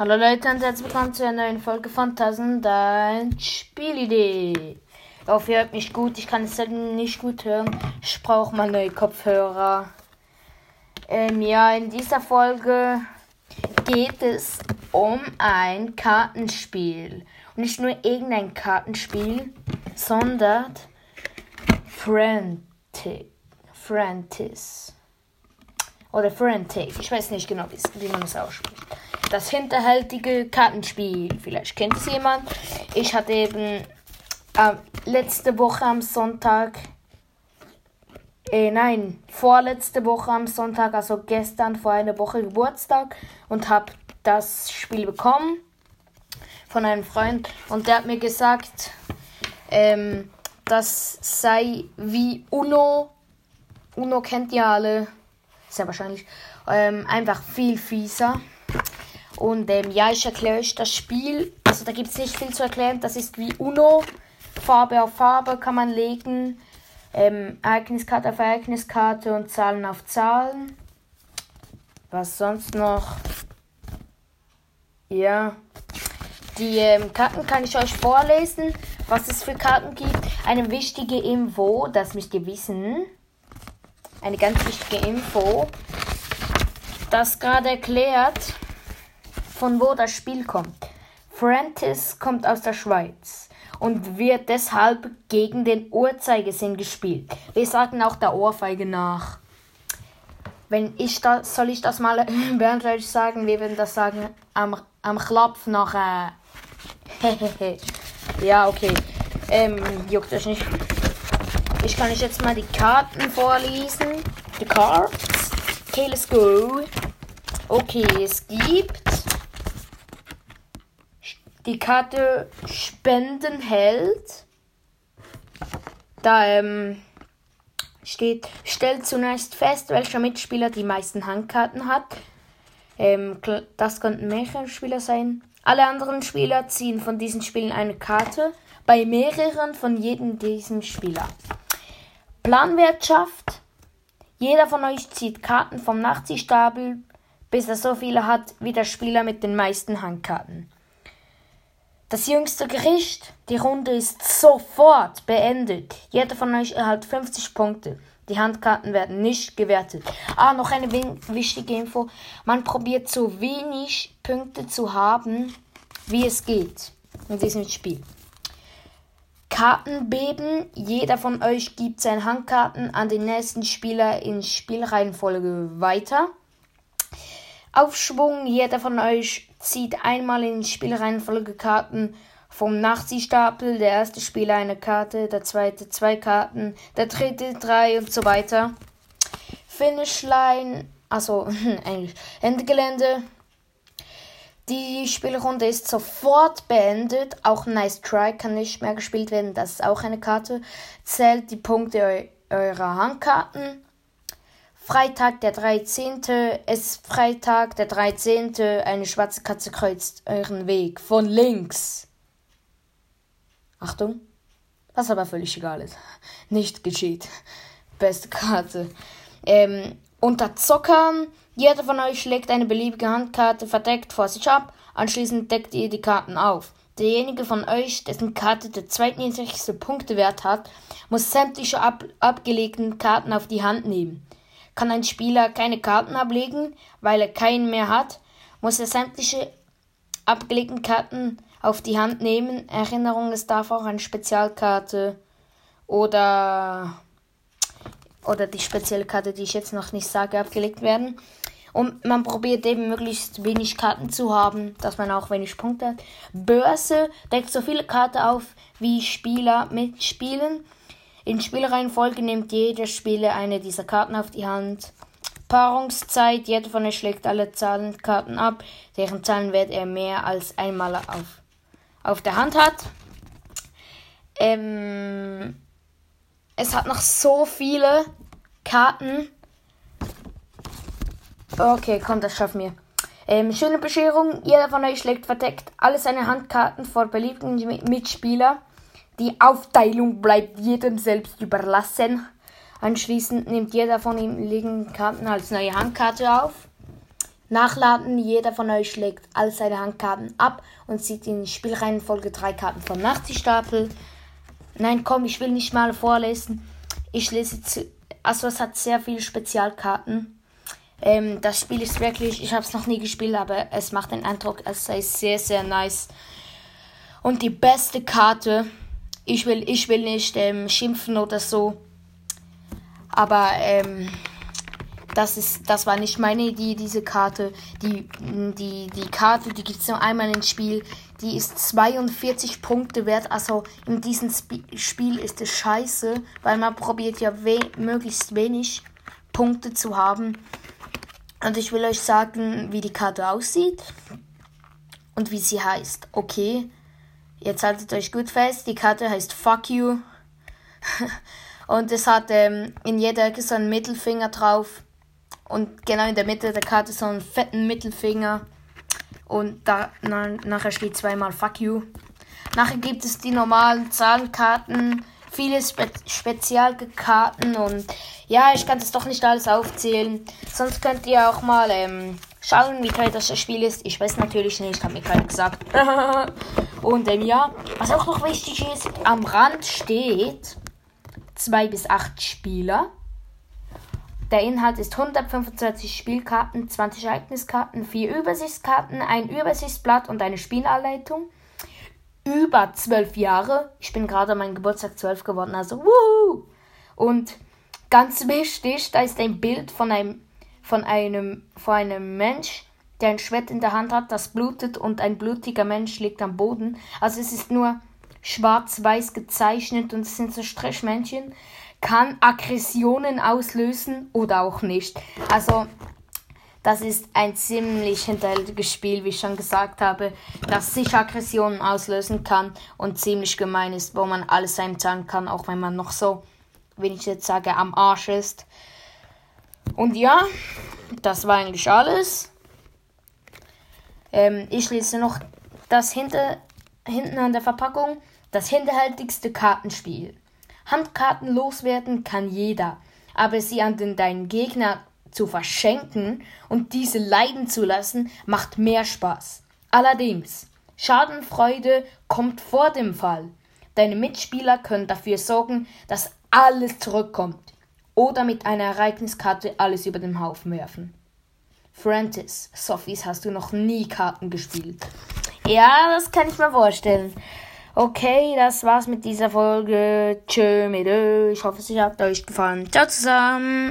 Hallo Leute und herzlich willkommen zu einer neuen Folge von Tassen, dein Spielidee. Ich hoffe, ihr hört mich gut. Ich kann es nicht gut hören. Ich brauche mal neue Kopfhörer. Ähm, ja, in dieser Folge geht es um ein Kartenspiel. Und nicht nur irgendein Kartenspiel, sondern Frantic. Frantis. Oder Frantic. Ich weiß nicht genau, wie man es ausspricht das hinterhältige Kartenspiel. Vielleicht kennt es jemand. Ich hatte eben äh, letzte Woche am Sonntag, äh, nein, vorletzte Woche am Sonntag, also gestern vor einer Woche Geburtstag und habe das Spiel bekommen von einem Freund und der hat mir gesagt, ähm, das sei wie Uno. Uno kennt ihr alle, sehr wahrscheinlich. Ähm, einfach viel fieser. Und ähm, ja, ich erkläre euch das Spiel. Also da gibt es nicht viel zu erklären. Das ist wie Uno. Farbe auf Farbe kann man legen. Ähm, Ereigniskarte auf Ereigniskarte und Zahlen auf Zahlen. Was sonst noch? Ja. Die ähm, Karten kann ich euch vorlesen, was es für Karten gibt. Eine wichtige Info, das müsst ihr wissen. Eine ganz wichtige Info, das gerade erklärt von wo das Spiel kommt. Frantis kommt aus der Schweiz und wird deshalb gegen den Uhrzeigersinn gespielt. Wir sagen auch der Ohrfeige nach. Wenn ich das, soll ich das mal Berndeutsch sagen? Wir würden das sagen am, am Klapf nach. Äh, ja, okay. Ähm, juckt euch nicht. Ich kann euch jetzt mal die Karten vorlesen. Die Cards. Okay, let's go. Okay, es gibt die Karte Spenden hält. Da ähm, steht, stellt zunächst fest, welcher Mitspieler die meisten Handkarten hat. Ähm, das könnten mehrere Spieler sein. Alle anderen Spieler ziehen von diesen Spielen eine Karte, bei mehreren von jedem diesem Spieler. Planwirtschaft. Jeder von euch zieht Karten vom Nachziehstapel, bis er so viele hat wie der Spieler mit den meisten Handkarten. Das jüngste Gericht. Die Runde ist sofort beendet. Jeder von euch erhält 50 Punkte. Die Handkarten werden nicht gewertet. Ah, noch eine wichtige Info. Man probiert so wenig Punkte zu haben, wie es geht in diesem Spiel. Kartenbeben. Jeder von euch gibt seine Handkarten an den nächsten Spieler in Spielreihenfolge weiter. Aufschwung. Jeder von euch zieht einmal in Spielreihenfolge Karten vom Nachziehstapel. Der erste Spieler eine Karte, der zweite zwei Karten, der dritte drei und so weiter. Finishline, also Englisch, Endgelände. Die Spielrunde ist sofort beendet. Auch Nice Try kann nicht mehr gespielt werden. Das ist auch eine Karte. Zählt die Punkte eurer Handkarten. Freitag der 13. Es ist Freitag der 13. Eine schwarze Katze kreuzt euren Weg von links. Achtung. Was aber völlig egal ist. Nicht geschieht. Beste Karte. Ähm, unter Zockern. Jeder von euch legt eine beliebige Handkarte verdeckt vor sich ab. Anschließend deckt ihr die Karten auf. Derjenige von euch, dessen Karte der zweitniedrigste Punktewert hat, muss sämtliche ab abgelegten Karten auf die Hand nehmen. Kann ein Spieler keine Karten ablegen, weil er keinen mehr hat, muss er sämtliche abgelegten Karten auf die Hand nehmen. Erinnerung, es darf auch eine Spezialkarte oder, oder die spezielle Karte, die ich jetzt noch nicht sage, abgelegt werden. Und man probiert eben möglichst wenig Karten zu haben, dass man auch wenig Punkte hat. Börse deckt so viele Karten auf, wie Spieler mitspielen. In Spielreihenfolge nimmt jeder Spieler eine dieser Karten auf die Hand. Paarungszeit, jeder von euch schlägt alle Zahlenkarten ab, deren Zahlenwert er mehr als einmal auf, auf der Hand hat. Ähm, es hat noch so viele Karten. Okay, komm, das schaffen wir. Ähm, schöne Bescherung. Jeder von euch schlägt verdeckt alle seine Handkarten vor beliebten Mitspieler. Die Aufteilung bleibt jedem selbst überlassen. Anschließend nimmt jeder von ihm liegenden Karten als neue Handkarte auf. Nachladen. Jeder von euch schlägt all seine Handkarten ab und zieht in Spielreihenfolge drei Karten vom Nachziehstapel. Nein, komm, ich will nicht mal vorlesen. Ich lese zu. Also, es hat sehr viele Spezialkarten. Ähm, das Spiel ist wirklich, ich habe es noch nie gespielt, aber es macht den Eindruck, es sei sehr, sehr nice. Und die beste Karte, ich will, ich will nicht ähm, schimpfen oder so, aber ähm, das, ist, das war nicht meine Idee, diese Karte. Die, die, die Karte, die gibt es nur einmal ins Spiel. Die ist 42 Punkte wert. Also in diesem Sp Spiel ist es scheiße, weil man probiert ja we möglichst wenig Punkte zu haben. Und ich will euch sagen, wie die Karte aussieht und wie sie heißt. Okay, jetzt haltet euch gut fest. Die Karte heißt Fuck You. und es hat ähm, in jeder Ecke so einen Mittelfinger drauf. Und genau in der Mitte der Karte so einen fetten Mittelfinger. Und da na, nachher steht zweimal Fuck You. Nachher gibt es die normalen Zahlenkarten viele Spe Spezialkarten und ja, ich kann das doch nicht alles aufzählen. Sonst könnt ihr auch mal ähm, schauen, wie teuer das Spiel ist. Ich weiß natürlich nicht, hat mir keiner gesagt. und ähm, ja, was auch noch wichtig ist, am Rand steht 2 bis 8 Spieler. Der Inhalt ist 125 Spielkarten, 20 Ereigniskarten, 4 Übersichtskarten, ein Übersichtsblatt und eine Spielanleitung über zwölf Jahre. Ich bin gerade an meinem Geburtstag zwölf geworden, also wuhu! Und ganz wichtig, da ist ein Bild von einem, von einem, von einem Mensch, der ein Schwert in der Hand hat, das blutet und ein blutiger Mensch liegt am Boden. Also es ist nur schwarz-weiß gezeichnet und es sind so Strichmännchen. Kann Aggressionen auslösen oder auch nicht. Also das ist ein ziemlich hinterhältiges Spiel, wie ich schon gesagt habe, das sich Aggressionen auslösen kann und ziemlich gemein ist, wo man alles einzahlen kann, auch wenn man noch so, wenn ich jetzt sage, am Arsch ist. Und ja, das war eigentlich alles. Ähm, ich lese noch das hinter, hinten an der Verpackung, das hinterhältigste Kartenspiel. Handkarten loswerden kann jeder, aber sie an den deinen Gegner zu verschenken und diese leiden zu lassen, macht mehr Spaß. Allerdings, Schadenfreude kommt vor dem Fall. Deine Mitspieler können dafür sorgen, dass alles zurückkommt oder mit einer Ereigniskarte alles über den Haufen werfen. Francis, Sophies, hast du noch nie Karten gespielt? Ja, das kann ich mir vorstellen. Okay, das war's mit dieser Folge. Tschö mit. Ich hoffe, es hat euch gefallen. Ciao zusammen.